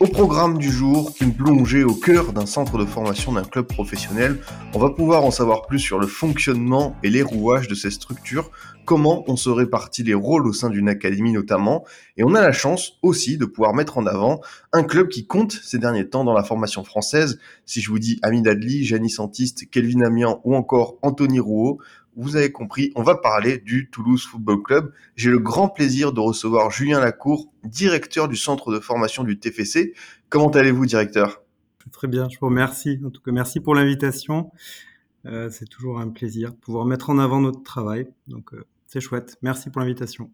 Au programme du jour, une plongée au cœur d'un centre de formation d'un club professionnel. On va pouvoir en savoir plus sur le fonctionnement et les rouages de ces structures, comment on se répartit les rôles au sein d'une académie notamment, et on a la chance aussi de pouvoir mettre en avant un club qui compte ces derniers temps dans la formation française. Si je vous dis Ami Adli, Janice Santiste, Kelvin Amian ou encore Anthony Rouault, vous avez compris, on va parler du Toulouse Football Club. J'ai le grand plaisir de recevoir Julien Lacour, directeur du centre de formation du TFC. Comment allez-vous, directeur? Très bien, je vous remercie. En tout cas, merci pour l'invitation. Euh, c'est toujours un plaisir de pouvoir mettre en avant notre travail. Donc, euh, c'est chouette. Merci pour l'invitation.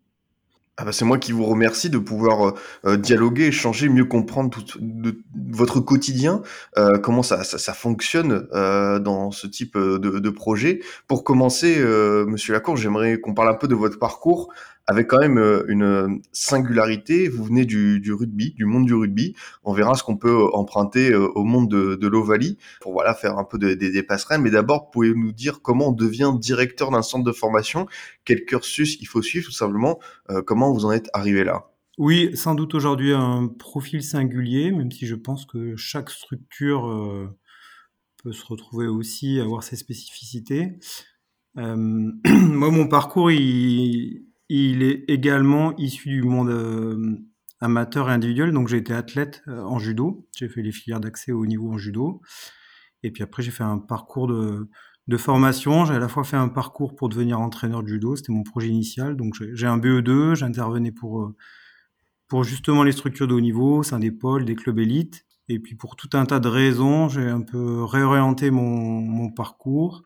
Ah bah c'est moi qui vous remercie de pouvoir euh, dialoguer, échanger, mieux comprendre tout de, votre quotidien, euh, comment ça, fonctionne euh, dans ce type de, de, projet. Pour commencer, Monsieur Lacour, j'aimerais qu'on parle un peu de votre parcours avec quand même une singularité. Vous venez du, rugby, du monde du rugby. On verra ce qu'on peut emprunter au monde de, de l'Ovalie pour voilà faire un peu des, passerelles. Mais d'abord, pouvez-vous nous dire comment on devient directeur d'un centre de formation? Quel cursus il faut suivre tout simplement? Comment vous en êtes arrivé là? Oui, sans doute aujourd'hui un profil singulier, même si je pense que chaque structure euh, peut se retrouver aussi, avoir ses spécificités. Euh, moi, mon parcours, il, il, est également issu du monde euh, amateur et individuel. Donc, j'ai été athlète euh, en judo. J'ai fait les filières d'accès au niveau en judo. Et puis après, j'ai fait un parcours de, formation. J'ai à la fois fait un parcours pour devenir entraîneur de judo, c'était mon projet initial. Donc j'ai un BE2, j'intervenais pour, euh, pour justement les structures de haut niveau, sein des pôles, des clubs élites. Et puis pour tout un tas de raisons, j'ai un peu réorienté mon parcours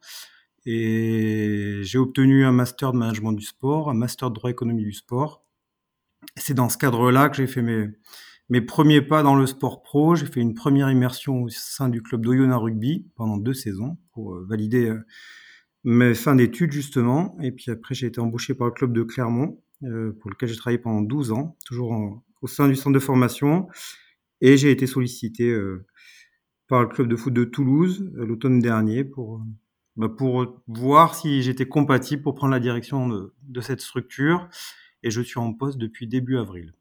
et j'ai obtenu un master de management du sport, un master de droit économie du sport. C'est dans ce cadre-là que j'ai fait mes, mes premiers pas dans le sport pro. J'ai fait une première immersion au sein du club d'Oyonnax Rugby pendant deux saisons pour euh, valider euh, mes fins d'études justement. Et puis après, j'ai été embauché par le club de Clermont, euh, pour lequel j'ai travaillé pendant 12 ans, toujours au sein du centre de formation. Et j'ai été sollicité par le club de foot de Toulouse l'automne dernier pour, pour voir si j'étais compatible pour prendre la direction de, cette structure. Et je suis en poste depuis début avril.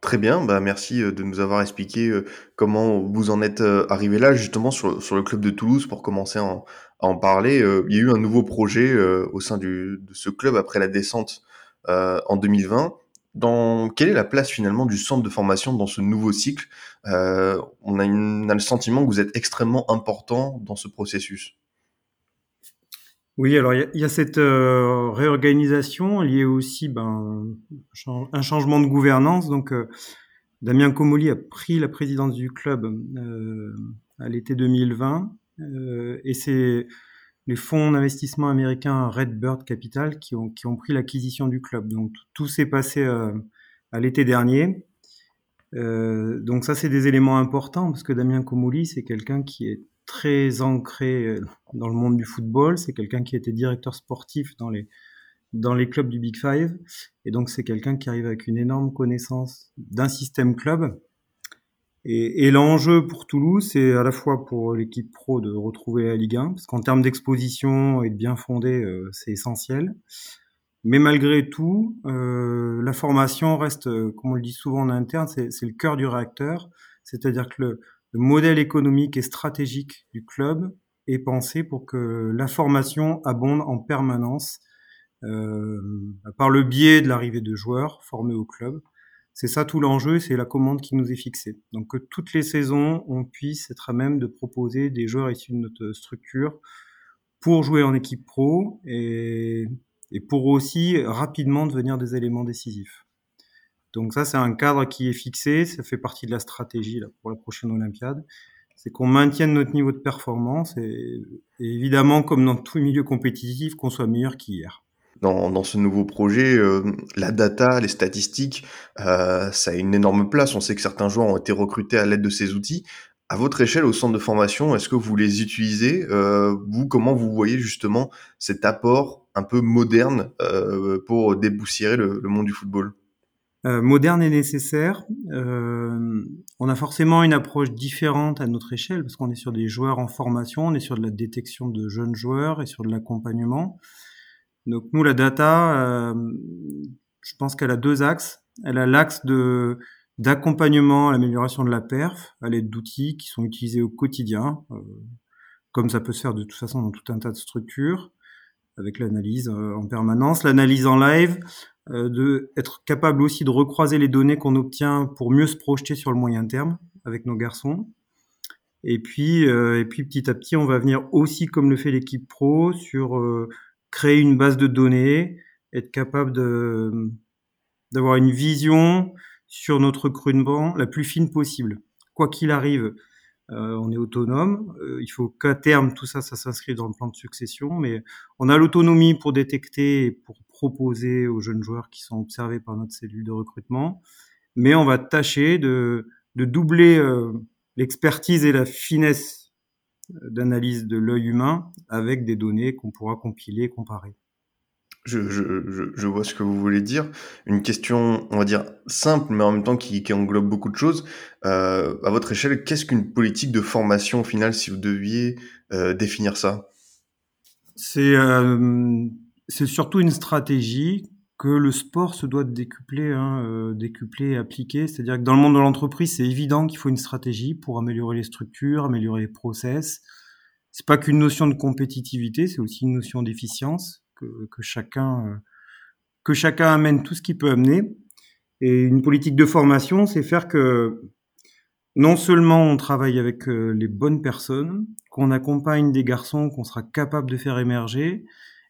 Très bien, bah merci de nous avoir expliqué comment vous en êtes arrivé là, justement sur, le club de Toulouse, pour commencer à en, parler. Il y a eu un nouveau projet au sein de ce club après la descente en 2020. Dans, quelle est la place finalement du centre de formation dans ce nouveau cycle? Euh, on a le sentiment que vous êtes extrêmement important dans ce processus. Oui, alors il y, y, a cette euh, réorganisation liée aussi ben, un changement de gouvernance. Donc, euh, Damien Comoli a pris la présidence du club euh, à l'été 2020 euh, et c'est les fonds d'investissement américains Redbird Capital qui ont, qui ont pris l'acquisition du club. Donc, tout s'est passé euh, à l'été dernier. donc ça, c'est des éléments importants parce que Damien Comoli, c'est quelqu'un qui est très ancré euh, dans le monde du football. C'est quelqu'un qui était directeur sportif dans les, dans les clubs du Big Five. Et donc, c'est quelqu'un qui arrive avec une énorme connaissance d'un système club. Et, et l'enjeu pour Toulouse, c'est à la fois pour l'équipe pro de retrouver la Ligue 1, parce qu'en termes d'exposition et de bien fondé, euh, c'est essentiel. Mais malgré tout, euh, la formation reste, euh, comme on le dit souvent en interne, c'est le cœur du réacteur. C'est-à-dire que le, le modèle économique et stratégique du club est pensé pour que la formation abonde en permanence euh, par le biais de l'arrivée de joueurs formés au club. C'est ça tout l'enjeu, c'est la commande qui nous est fixée. Donc que toutes les saisons, on puisse être à même de proposer des joueurs issus de notre structure pour jouer en équipe pro et, et pour aussi rapidement devenir des éléments décisifs. Donc ça, c'est un cadre qui est fixé, ça fait partie de la stratégie là, pour la prochaine Olympiade. C'est qu'on maintienne notre niveau de performance et, évidemment, comme dans tout milieu compétitif, qu'on soit meilleur qu'hier. Dans, ce nouveau projet, euh, la data, les statistiques, euh, ça a une énorme place. On sait que certains joueurs ont été recrutés à l'aide de ces outils. À votre échelle, au centre de formation, est-ce que vous les utilisez euh, Vous, comment vous voyez justement cet apport un peu moderne pour déboussiérer le monde du football? Euh, moderne et nécessaire. Euh, on a forcément une approche différente à notre échelle parce qu'on est sur des joueurs en formation, on est sur de la détection de jeunes joueurs et sur de l'accompagnement. Donc nous, la data, euh, je pense qu'elle a deux axes. Elle a l'axe de d'accompagnement à l'amélioration de la perf à l'aide d'outils qui sont utilisés au quotidien, euh, comme ça peut se faire de toute façon dans tout un tas de structures, avec l'analyse euh, en permanence, l'analyse en live, euh, de être capable aussi de recroiser les données qu'on obtient pour mieux se projeter sur le moyen terme avec nos garçons. Et puis, euh, et puis petit à petit, on va venir aussi, comme le fait l'équipe pro, sur créer une base de données, être capable d'avoir une vision sur notre recrutement la plus fine possible. Quoi qu'il arrive, euh, on est autonome. Euh, il faut qu'à terme, tout ça, ça s'inscrit dans le plan de succession. Mais on a l'autonomie pour détecter et pour proposer aux jeunes joueurs qui sont observés par notre cellule de recrutement. Mais on va tâcher de, doubler euh, l'expertise et la finesse d'analyse de l'œil humain avec des données qu'on pourra compiler et comparer. Je, je, je, vois ce que vous voulez dire. Une question, on va dire, simple, mais en même temps qui, qui englobe beaucoup de choses. Euh, à votre échelle, qu'est-ce qu'une politique de formation au final, si vous deviez euh, définir ça? C'est euh, surtout une stratégie que le sport se doit de décupler, hein, euh, décupler et appliquer. C'est-à-dire que dans le monde de l'entreprise, c'est évident qu'il faut une stratégie pour améliorer les structures, améliorer les process. C'est pas qu'une notion de compétitivité, c'est aussi une notion d'efficience que, chacun euh, que chacun amène tout ce qu'il peut amener. Et une politique de formation, c'est faire que non seulement on travaille avec euh, les bonnes personnes, qu'on accompagne des garçons qu'on sera capable de faire émerger,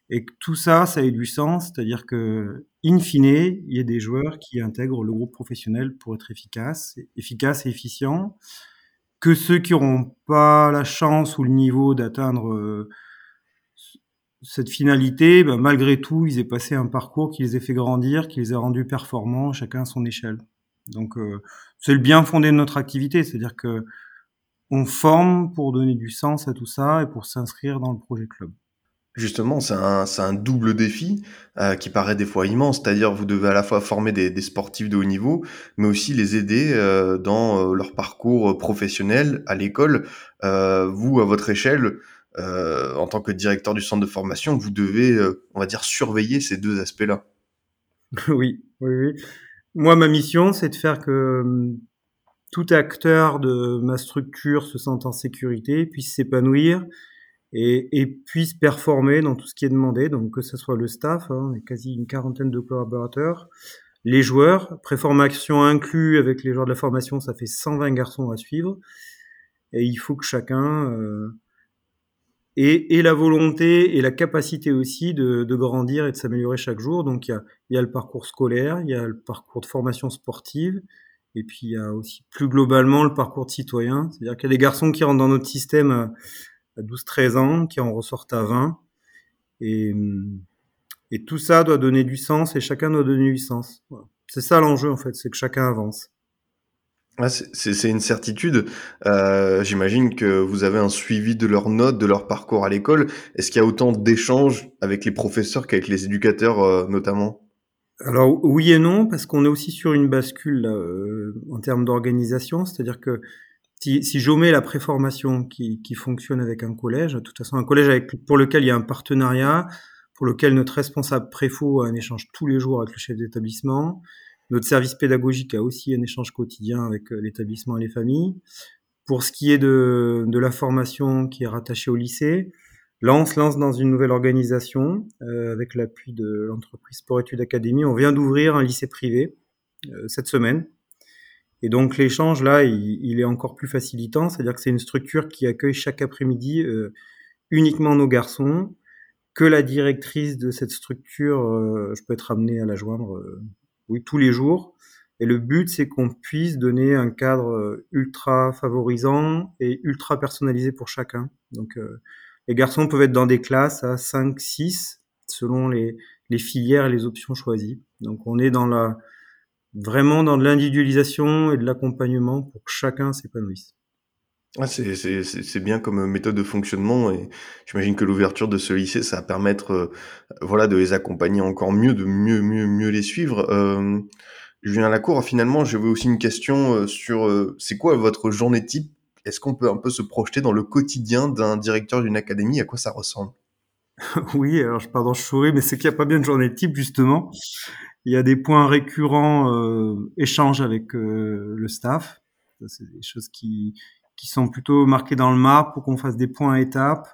et que tout ça, ça ait du sens, c'est-à-dire que, in fine, il y a des joueurs qui intègrent le groupe professionnel pour être efficace, efficace et efficient, que ceux qui n'auront pas la chance ou le niveau d'atteindre euh, cette finalité, ben, malgré tout, ils aient passé un parcours qui les ait fait grandir, qui les a rendus performants, chacun à son échelle. Donc, euh, c'est le bien fondé de notre activité, c'est-à-dire que on forme pour donner du sens à tout ça et pour s'inscrire dans le projet club. Justement, c'est un, double défi euh, qui paraît des fois immense. C'est-à-dire, vous devez à la fois former des, sportifs de haut niveau, mais aussi les aider euh, dans leur parcours professionnel à l'école. Vous, à votre échelle, euh, en tant que directeur du centre de formation, vous devez, euh, on va dire, surveiller ces deux aspects-là. oui, oui, oui. Moi, ma mission, c'est de faire que hum, tout acteur de ma structure se sente en sécurité, puisse s'épanouir et, et, puisse performer dans tout ce qui est demandé. Donc, que ce soit le staff, hein, quasi une quarantaine de collaborateurs, les joueurs, préformation inclus avec les joueurs de la formation, ça fait 120 garçons à suivre. Et il faut que chacun euh, et, et, la volonté et la capacité aussi de, de grandir et de s'améliorer chaque jour. Donc il y, a, il y a le parcours scolaire, il y a le parcours de formation sportive, et puis il y a aussi plus globalement le parcours de citoyen. C'est-à-dire qu'il y a des garçons qui rentrent dans notre système à, 12-13 ans, qui en ressortent à 20. Et, et tout ça doit donner du sens et chacun doit donner du sens. C'est ça l'enjeu en fait, c'est que chacun avance. C'est une certitude. Euh, J'imagine que vous avez un suivi de leurs notes, de leur parcours à l'école. Est-ce qu'il y a autant d'échanges avec les professeurs qu'avec les éducateurs, euh, notamment? Alors oui et non, parce qu'on est aussi sur une bascule là, euh, en termes d'organisation. C'est-à-dire que si, j'omets la préformation qui, fonctionne avec un collège, de toute façon un collège avec, pour lequel il y a un partenariat, pour lequel notre responsable préfaux a un échange tous les jours avec le chef d'établissement, notre service pédagogique a aussi un échange quotidien avec euh, l'établissement et les familles. Pour ce qui est de, la formation qui est rattachée au lycée, là lance dans une nouvelle organisation euh, avec l'appui de l'entreprise Sport Études Académie. On vient d'ouvrir un lycée privé euh, cette semaine. Et donc l'échange là, il, est encore plus facilitant, c'est-à-dire que c'est une structure qui accueille chaque après-midi uniquement nos garçons, que la directrice de cette structure, je peux être amené à la joindre oui, tous les jours. Et le but, c'est qu'on puisse donner un cadre euh, ultra favorisant et ultra personnalisé pour chacun. Donc, euh, les garçons peuvent être dans des classes à 5, 6, selon les, les filières et les options choisies. Donc on est dans la vraiment dans de l'individualisation et de l'accompagnement pour que chacun s'épanouisse. Ah, c'est, bien comme méthode de fonctionnement et j'imagine que l'ouverture de ce lycée, ça va permettre euh, voilà, de les accompagner encore mieux, de mieux, mieux, mieux les suivre. Euh, Julien Lacour, finalement, j'avais aussi une question euh, sur euh, c'est quoi votre journée type? Est-ce qu'on peut un peu se projeter dans le quotidien d'un directeur d'une académie? À quoi ça ressemble? Oui, alors je pardon, je souris, mais c'est qu'il n'y a pas bien de journée type justement. Il y a des points récurrents, euh, échanges avec euh, le staff. C'est des choses qui, qui sont plutôt marquées dans le marbre pour qu'on fasse des points à étapes,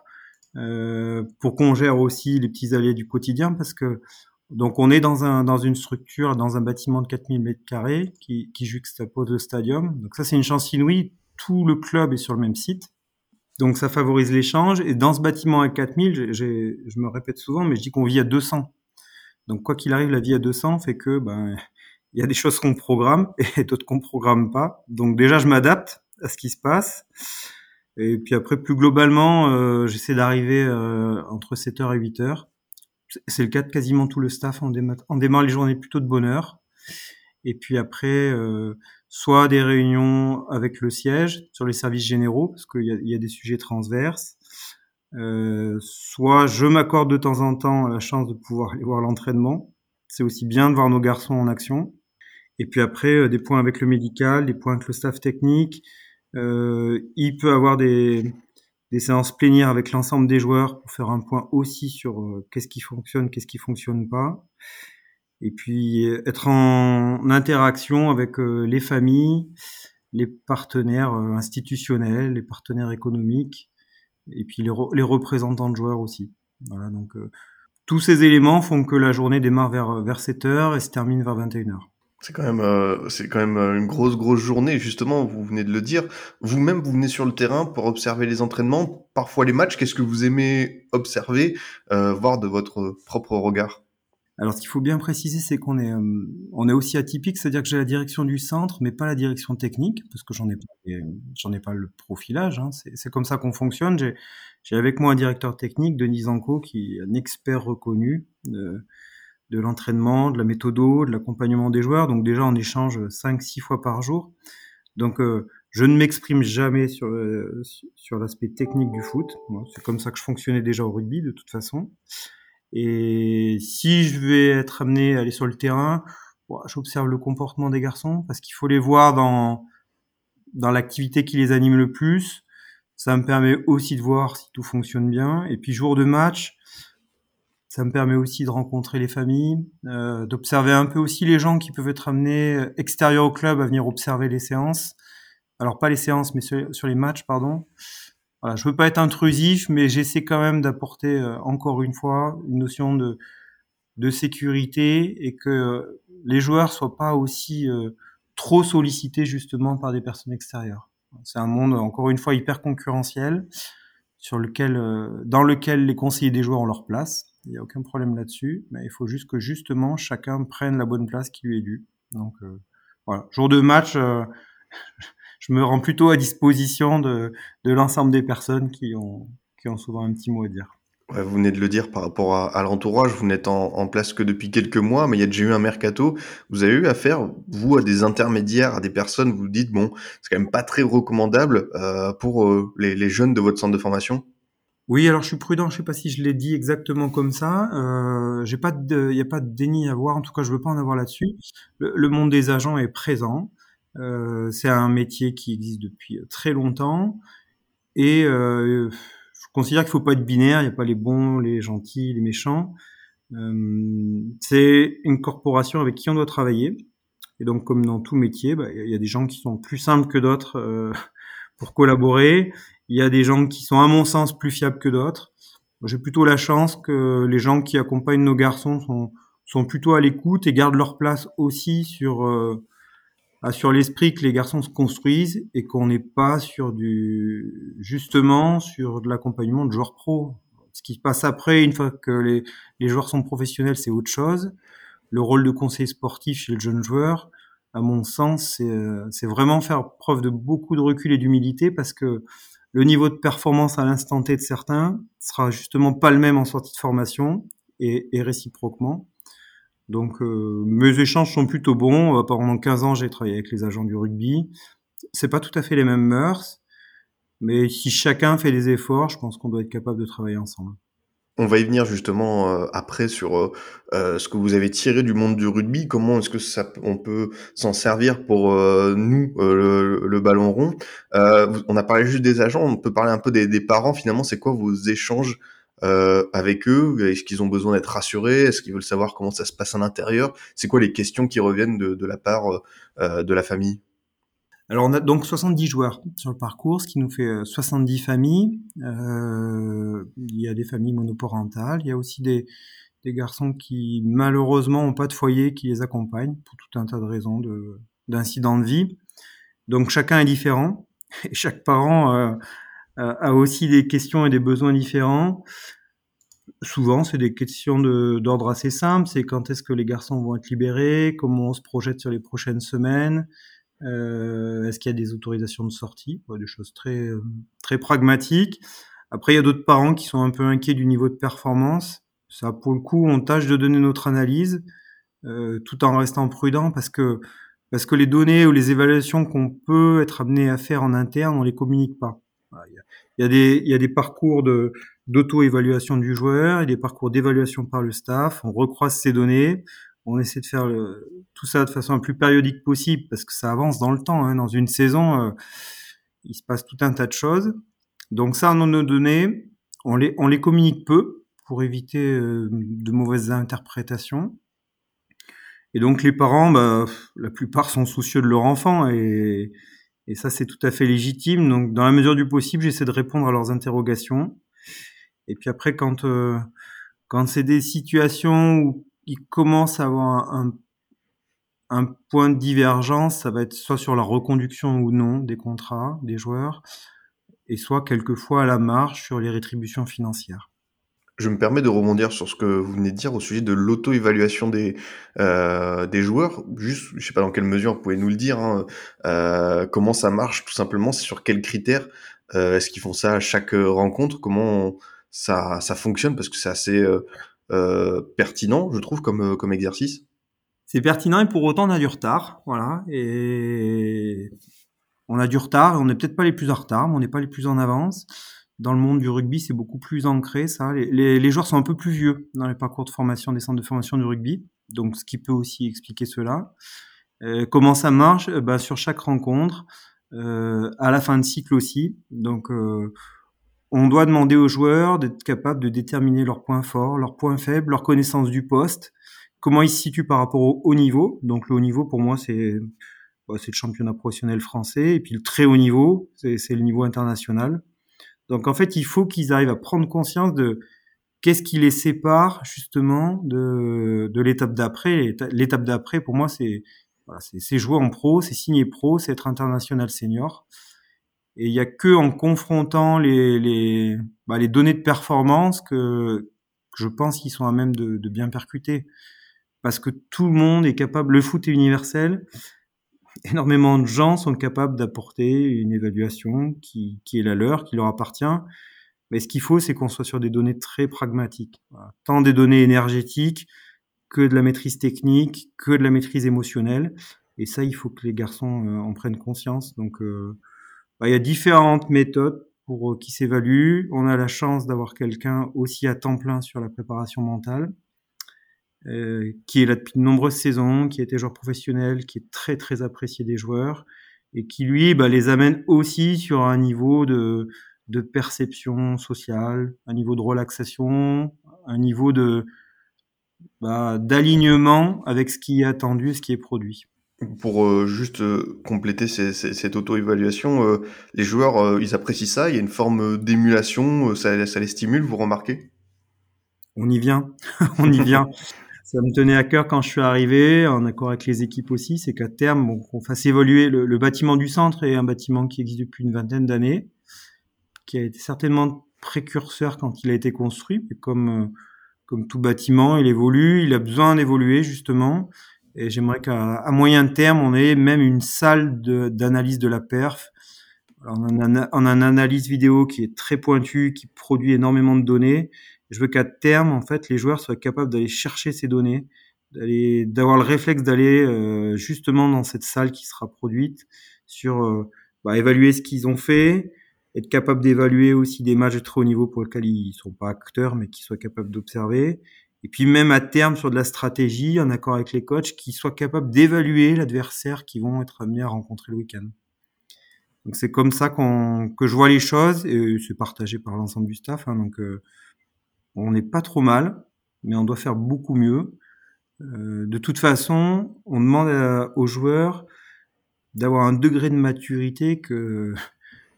euh, pour qu'on gère aussi les petits allées du quotidien, parce que donc on est dans un dans une structure, dans un bâtiment de 4000 mètres carrés qui, qui juxtapose le stadium. Donc ça c'est une chance inouïe. Tout le club est sur le même site. Donc ça favorise l'échange. Et dans ce bâtiment à 4000, je me répète souvent, mais je dis qu'on vit à 200. Donc quoi qu'il arrive, la vie à 200 fait que ben il y a des choses qu'on programme et d'autres qu'on programme pas. Donc déjà je m'adapte à ce qui se passe. Et puis après plus globalement, euh, j'essaie d'arriver euh, entre 7h et 8h. C'est le cas de quasiment tout le staff. On démarre, les journées plutôt de bonne heure. Et puis après, euh, soit des réunions avec le siège sur les services généraux, parce qu'il y, a, des sujets transverses, euh, soit je m'accorde de temps en temps la chance de pouvoir voir l'entraînement. C'est aussi bien de voir nos garçons en action. Et puis après, euh, des points avec le médical, des points avec le staff technique. Euh, il peut avoir des, des séances plénières avec l'ensemble des joueurs pour faire un point aussi sur euh, qu'est-ce qui fonctionne, qu'est-ce qui fonctionne pas. Et puis être en interaction avec euh, les familles, les partenaires institutionnels, les partenaires économiques, et puis les, les représentants de joueurs aussi. Voilà, donc tous ces éléments font que la journée démarre vers, vers 7h et se termine vers 21h. C'est quand même, euh, c'est quand même une grosse, grosse journée. Justement, vous venez de le dire. Vous-même, vous venez sur le terrain pour observer les entraînements, parfois les matchs. Qu'est-ce que vous aimez observer, euh, voir de votre propre regard? Alors, ce qu'il faut bien préciser, c'est qu'on est, euh, on est aussi atypique, c'est-à-dire que j'ai la direction du centre, mais pas la direction technique, parce que j'en ai pas, j'en ai pas le profilage. Hein. C'est comme ça qu'on fonctionne. J'ai avec moi un directeur technique, Denis Zanco, qui est un expert reconnu de, de l'entraînement, de la méthodo, de l'accompagnement des joueurs. Donc déjà, on échange 5-6 fois par jour. Donc, euh, je ne m'exprime jamais sur, euh, sur l'aspect technique du foot. C'est comme ça que je fonctionnais déjà au rugby, de toute façon. Et si je vais être amené à aller sur le terrain, j'observe le comportement des garçons parce qu'il faut les voir dans dans l'activité qui les anime le plus. Ça me permet aussi de voir si tout fonctionne bien. Et puis jour de match, ça me permet aussi de rencontrer les familles, euh, d'observer un peu aussi les gens qui peuvent être amenés extérieurs au club à venir observer les séances. Alors pas les séances, mais sur, les matchs, pardon. Voilà, je veux pas être intrusif, mais j'essaie quand même d'apporter euh, encore une fois une notion de de sécurité et que euh, les joueurs soient pas aussi euh, trop sollicités justement par des personnes extérieures. C'est un monde encore une fois hyper concurrentiel sur lequel dans lequel les conseillers des joueurs ont leur place. Il n'y a aucun problème là-dessus, mais il faut juste que justement chacun prenne la bonne place qui lui est due. Donc voilà, jour de match je me rends plutôt à disposition de, l'ensemble des personnes qui ont, qui ont souvent un petit mot à dire. Vous venez de le dire par rapport à, l'entourage, vous n'êtes en, place que depuis quelques mois, mais il y a déjà eu un mercato. Vous avez eu affaire, vous, à des intermédiaires, à des personnes, vous vous dites, bon, c'est quand même pas très recommandable euh, pour euh, les, jeunes de votre centre de formation? Oui, alors je suis prudent, je sais pas si je l'ai dit exactement comme ça. Euh, il n'y a pas de déni à voir, en tout cas je veux pas en avoir là-dessus. Le, le, monde des agents est présent. Euh, c'est un métier qui existe depuis très longtemps et euh, je considère qu'il faut pas être binaire. Il n'y a pas les bons, les gentils, les méchants. Euh, c'est une corporation avec qui on doit travailler. Et donc, comme dans tout métier, bah, il y a des gens qui sont plus simples que d'autres euh, pour collaborer. Il y a des gens qui sont, à mon sens, plus fiables que d'autres. J'ai plutôt la chance que les gens qui accompagnent nos garçons sont, sont plutôt à l'écoute et gardent leur place aussi sur euh, sur l'esprit que les garçons se construisent et qu'on n'est pas sur du justement sur de l'accompagnement de joueurs pro. Ce qui se passe après, une fois que les, les joueurs sont professionnels, c'est autre chose. Le rôle de conseiller sportif chez le jeune joueur, à mon sens, c'est vraiment faire preuve de beaucoup de recul et d'humilité parce que le niveau de performance à l'instant T de certains sera justement pas le même en sortie de formation et, réciproquement. Donc euh, mes échanges sont plutôt bons. Euh, pendant 15 ans, j'ai travaillé avec les agents du rugby. C'est pas tout à fait les mêmes mœurs, mais si chacun fait des efforts, je pense qu'on doit être capable de travailler ensemble. On va y venir justement euh, après sur euh, euh, ce que vous avez tiré du monde du rugby. Comment est-ce que ça, on peut s'en servir pour nous le, ballon rond? On a parlé juste des agents. On peut parler un peu des, parents. Finalement, c'est quoi vos échanges avec eux? Est-ce qu'ils ont besoin d'être rassurés? Est-ce qu'ils veulent savoir comment ça se passe à l'intérieur? C'est quoi les questions qui reviennent de la part de la famille? Alors on a donc 70 joueurs sur le parcours, ce qui nous fait 70 euh, familles. Euh, il y a des familles monoparentales, il y a aussi des, des garçons qui malheureusement n'ont pas de foyer qui les accompagnent pour tout un tas de raisons d'incidents de, vie. Donc chacun est différent et chaque parent euh, a aussi des questions et des besoins différents. Souvent, c'est des questions d'ordre assez simple. C'est quand est-ce que les garçons vont être libérés, comment on se projette sur les prochaines semaines, euh, Est-ce qu'il y a des autorisations de sortie? Des choses très, très pragmatiques. Après, il y a d'autres parents qui sont un peu inquiets du niveau de performance. Ça, pour le coup, on tâche de donner notre analyse euh, tout en restant prudent parce que parce que les données ou les évaluations qu'on peut être amené à faire en interne, on les communique pas. Il y a, il y a des, il y a des parcours de d'auto-évaluation du joueur et des parcours d'évaluation par le staff. On recroise ces données, on essaie de faire tout ça de façon la plus périodique possible parce que ça avance dans le temps. Hein. Dans une saison, euh, il se passe tout un tas de choses. Donc ça, on nos données, on les, on les communique peu pour éviter euh, de mauvaises interprétations. Et donc les parents, bah, la plupart sont soucieux de leur enfant et, et ça c'est tout à fait légitime. Donc dans la mesure du possible, j'essaie de répondre à leurs interrogations. Et puis après, quand euh, quand c'est des situations où commence à avoir un, point de divergence, ça va être soit sur la reconduction ou non des contrats des joueurs, et soit quelquefois à la marge sur les rétributions financières. Je me permets de rebondir sur ce que vous venez de dire au sujet de l'auto-évaluation des, euh, joueurs. Juste, je sais pas dans quelle mesure vous pouvez nous le dire, hein, euh, comment ça marche tout simplement, sur quels critères euh, Est-ce qu'ils font ça à chaque rencontre Comment ça, ça fonctionne Parce que c'est assez pertinent, je trouve, comme, euh, comme exercice. C'est pertinent et pour autant on a du retard, voilà. Et on a du retard et on n'est peut-être pas les plus en retard, mais on n'est pas les plus en avance. Dans le monde du rugby, c'est beaucoup plus ancré, ça. Les, joueurs sont un peu plus vieux dans les parcours de formation des centres de formation du rugby, donc ce qui peut aussi expliquer cela. Euh, comment ça marche? Bah, Sur chaque rencontre, euh, à la fin de cycle aussi. Donc, euh, on doit demander aux joueurs d'être capables de déterminer leurs points forts, leurs points faibles, leur connaissance du poste, comment ils se situent par rapport au haut niveau. Donc le haut niveau, pour moi, c'est bah, le championnat professionnel français, et puis le très haut niveau, c'est le niveau international. Donc en fait, il faut qu'ils arrivent à prendre conscience de qu'est-ce qui les sépare justement de, de l'étape d'après. L'étape d'après, pour moi, c'est voilà, c'est jouer en pro, c'est signer pro, c'est être international senior. Et il y a que en confrontant les, les, bah, les données de performance que, je pense qu'ils sont à même de, de, bien percuter. Parce que tout le monde est capable, le foot est universel, énormément de gens sont capables d'apporter une évaluation qui, qui est la leur, qui leur appartient. Mais ce qu'il faut, c'est qu'on soit sur des données très pragmatiques. Tant des données énergétiques que de la maîtrise technique, que de la maîtrise émotionnelle. Et ça, il faut que les garçons euh, en prennent conscience. Donc, euh, bah, il y a différentes méthodes pour euh, qui s'évaluent. On a la chance d'avoir quelqu'un aussi à temps plein sur la préparation mentale, euh, qui est là depuis de nombreuses saisons, qui a été joueur professionnel, qui est très très apprécié des joueurs et qui lui bah, les amène aussi sur un niveau de, de perception sociale, un niveau de relaxation, un niveau de bah, d'alignement avec ce qui est attendu et ce qui est produit. Pour euh, juste euh, compléter ces, ces, cette auto-évaluation, euh, les joueurs, euh, ils apprécient ça, il y a une forme d'émulation, euh, ça, ça, les stimule, vous remarquez? On y vient, on y vient. ça me tenait à cœur quand je suis arrivé, en accord avec les équipes aussi, c'est qu'à terme, bon, qu'on fasse évoluer le, le, bâtiment du centre est un bâtiment qui existe depuis une vingtaine d'années, qui a été certainement précurseur quand il a été construit, mais comme, comme tout bâtiment, il évolue, il a besoin d'évoluer justement. Et j'aimerais qu'à moyen terme, on ait même une salle d'analyse de, la perf. Alors on, a, une analyse vidéo qui est très pointue, qui produit énormément de données. Je veux qu'à terme, en fait, les joueurs soient capables d'aller chercher ces données, d'avoir le réflexe d'aller euh, justement dans cette salle qui sera produite sur euh, bah, évaluer ce qu'ils ont fait, être capable d'évaluer aussi des matchs de très haut niveau pour lesquels ils sont pas acteurs, mais qui soient capables d'observer. Et puis même à terme sur de la stratégie, en accord avec les coachs, qui soient capables d'évaluer l'adversaire qu'ils vont être amenés à rencontrer le week-end. Donc c'est comme ça qu'on que je vois les choses et c'est partagé par l'ensemble du staff. Hein, donc euh, on n'est pas trop mal, mais on doit faire beaucoup mieux. Euh, de toute façon, on demande aux joueurs d'avoir un degré de maturité que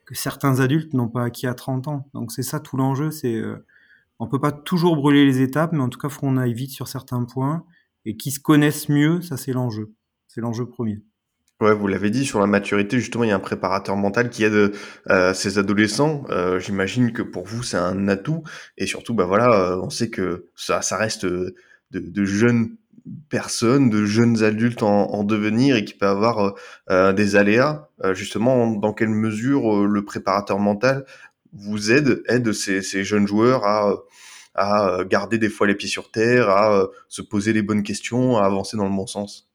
que certains adultes n'ont pas acquis à 30 ans. Donc c'est ça tout l'enjeu, c'est euh, on peut pas toujours brûler les étapes, mais en tout cas, faut qu'on aille vite sur certains points et qui se connaissent mieux, ça c'est l'enjeu. C'est l'enjeu premier. Ouais, vous l'avez dit, sur la maturité, justement, il y a un préparateur mental qui aide euh, ces adolescents. Euh, J'imagine que pour vous, c'est un atout. Et surtout, bah voilà, euh, on sait que ça, ça reste de, de jeunes personnes, de jeunes adultes en, en devenir et qui peuvent avoir euh, euh, des aléas. Euh, justement, dans quelle mesure le préparateur mental vous aide, aide ces, ces jeunes joueurs à, à garder des fois les pieds sur terre, à se poser les bonnes questions, à avancer dans le bon sens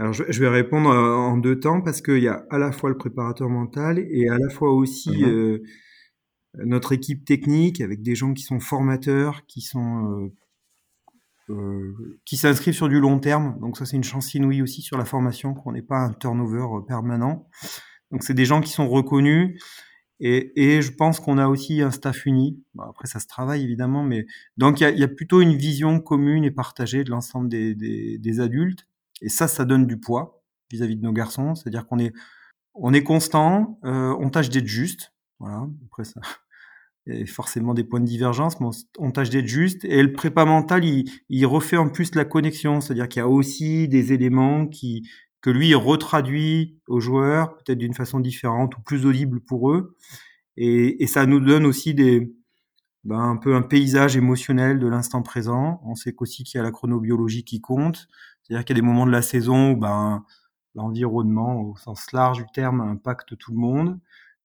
alors je, vais répondre en deux temps parce qu'il y a à la fois le préparateur mental et à la fois aussi mmh euh, notre équipe technique avec des gens qui sont formateurs, qui sont euh, qui s'inscrivent sur du long terme. Donc ça, c'est une chance inouïe aussi sur la formation, qu'on n'ait pas un turnover euh, permanent. Donc c'est des gens qui sont reconnus. Et, et je pense qu'on a aussi un staff uni. après, ça se travaille évidemment, mais donc il y a, y a, plutôt une vision commune et partagée de l'ensemble des, des, des, adultes. Et ça, ça donne du poids vis-à-vis de nos garçons. C'est-à-dire qu'on est, on est constant, euh, on tâche d'être juste. Voilà. Après ça, et forcément des points de divergence, mais on, tâche d'être juste. Et le prépa mental, il, il refait en plus la connexion, c'est-à-dire qu'il y a aussi des éléments qui que lui retraduit aux joueurs, peut-être d'une façon différente ou plus audible pour eux. Et, ça nous donne aussi des ben, un peu un paysage émotionnel de l'instant présent. On sait qu'aussi qu'il y a la chronobiologie qui compte, c'est-à-dire qu'il y a des moments de la saison où ben l'environnement au sens large du terme impacte tout le monde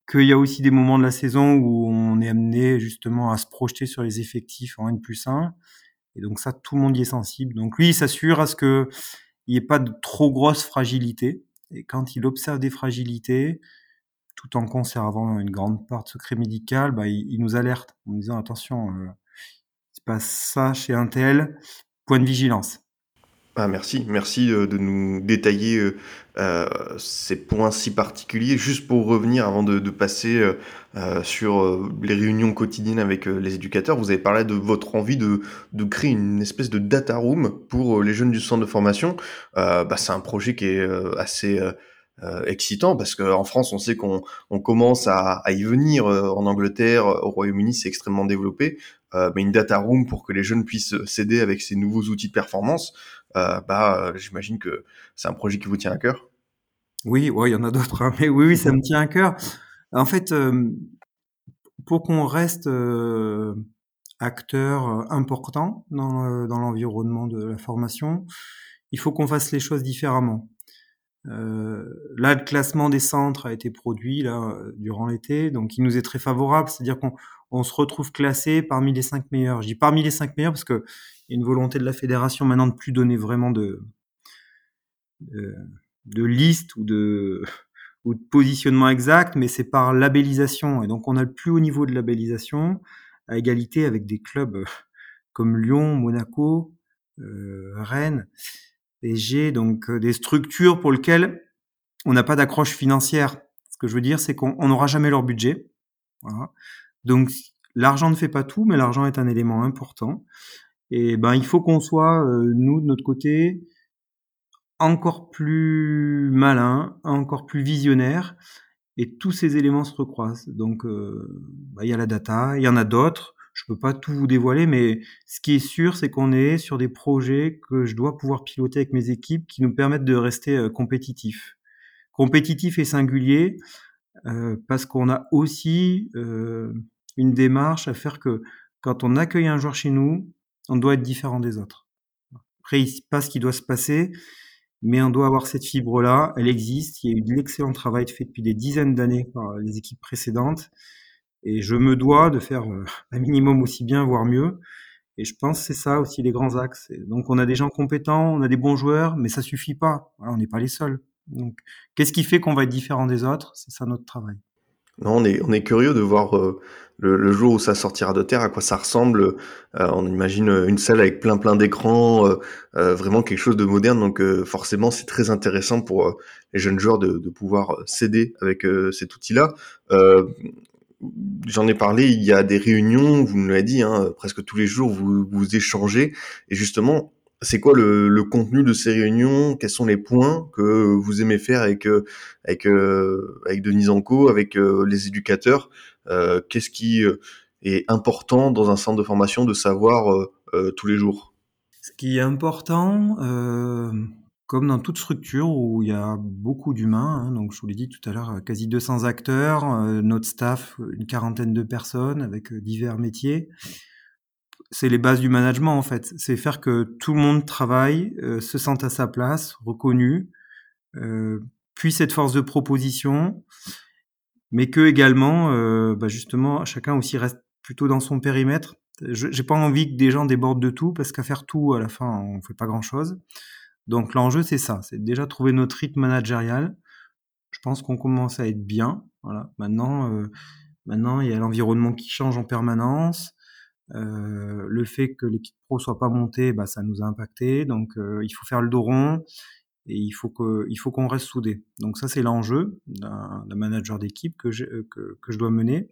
qu'il y a aussi des moments de la saison où on est amené justement à se projeter sur les effectifs en N plus 1. Et donc ça, tout le monde y est sensible. Donc lui, il s'assure à ce qu'il n'y ait pas de trop grosse fragilité. Et quand il observe des fragilités, tout en conservant une grande part de secret médical, bah, il, nous alerte en disant attention, euh, il se passe ça chez un tel, point de vigilance. Ah, merci, merci euh, de nous détailler euh, euh, ces points si particuliers. Juste pour revenir, avant de, de passer euh, euh sur les réunions quotidiennes avec les éducateurs, vous avez parlé de votre envie de, de créer une espèce de data room pour les jeunes du centre de formation. bah, c'est un projet qui est assez excitant parce qu'en France, on sait qu'on on commence à, à, y venir. en Angleterre, au Royaume-Uni, c'est extrêmement développé. Mais une data room pour que les jeunes puissent s'aider avec ces nouveaux outils de performance, euh, bah, j'imagine que c'est un projet qui vous tient à cœur. Oui, ouais, il y en a d'autres, hein, mais oui, oui, ça me tient à cœur. En fait, euh, pour qu'on reste euh, acteur important dans, dans l'environnement de la formation, il faut qu'on fasse les choses différemment. Euh, là, le classement des centres a été produit là durant l'été, donc il nous est très favorable, c'est-à-dire qu'on on se retrouve classé parmi les cinq meilleurs. Je dis parmi les cinq meilleurs parce que y a une volonté de la fédération maintenant de plus donner vraiment de, de, de liste ou de, ou de positionnement exact, mais c'est par labellisation. Et donc on a le plus haut niveau de labellisation à égalité avec des clubs euh, comme Lyon, Monaco, euh, Rennes, PSG, donc euh, des structures pour lesquelles on n'a pas d'accroche financière. Ce que je veux dire, c'est qu'on n'aura jamais leur budget. Voilà. Donc l'argent ne fait pas tout, mais l'argent est un élément important. Et ben, il faut qu'on soit, euh, nous, de notre côté, encore plus malin, encore plus visionnaire, et tous ces éléments se recroisent. Donc, euh, bah, il y a la data, il y en a d'autres. Je peux pas tout vous dévoiler, mais ce qui est sûr, c'est qu'on est sur des projets que je dois pouvoir piloter avec mes équipes qui nous permettent de rester euh, compétitifs. Compétitifs et singuliers, parce qu'on a aussi une démarche à faire que quand on accueille un joueur chez nous, on doit être différent des autres. Après, il se passe ce qui doit se passer, mais on doit avoir cette fibre-là. Elle existe. Il y a eu de l'excellent travail fait depuis des dizaines d'années par les équipes précédentes. Et je me dois de faire euh, un minimum aussi bien, voire mieux. Et je pense que c'est ça aussi les grands axes. donc on a des gens compétents, on a des bons joueurs, mais ça suffit pas. on n'est pas les seuls. Donc qu'est-ce qui fait qu'on va être différent des autres? C'est ça notre travail. Non, on est, on est curieux de voir euh, le, jour où ça sortira de terre, à quoi ça ressemble. Euh, on imagine une salle avec plein plein d'écrans, euh, vraiment quelque chose de moderne. Donc forcément, c'est très intéressant pour les jeunes joueurs de, de pouvoir s'aider avec cet outil-là. J'en ai parlé, il y a des réunions, vous nous l'avez dit, hein, presque tous les jours, vous, vous échangez. Et justement, c'est quoi le, contenu de ces réunions? Quels sont les points que vous aimez faire avec euh, avec euh, avec Denise Anco, avec euh, les éducateurs? Qu'est-ce qui est important dans un centre de formation de savoir tous les jours? Ce qui est important, comme dans toute structure où il y a beaucoup d'humains, hein, donc je vous l'ai dit tout à l'heure, quasi 200 acteurs, notre staff, une quarantaine de personnes avec divers métiers c'est les bases du management en fait. C'est faire que tout le monde travaille, euh, se sente à sa place, reconnu, euh, puisse être force de proposition, mais que également, euh, bah justement, chacun aussi reste plutôt dans son périmètre. J'ai pas envie que des gens débordent de tout parce qu'à faire tout à la fin, on fait pas grand chose. Donc l'enjeu c'est ça, c'est déjà trouver notre rythme managérial. Je pense qu'on commence à être bien. Voilà. Maintenant, euh, maintenant il y a l'environnement qui change en permanence. Euh, le fait que l'équipe pro soit pas montée, bah, ça nous a impacté. Donc, euh, il faut faire le dos rond et il faut que, il faut qu'on reste soudé. Donc ça, c'est l'enjeu d'un manager d'équipe que, euh, que, que je dois mener.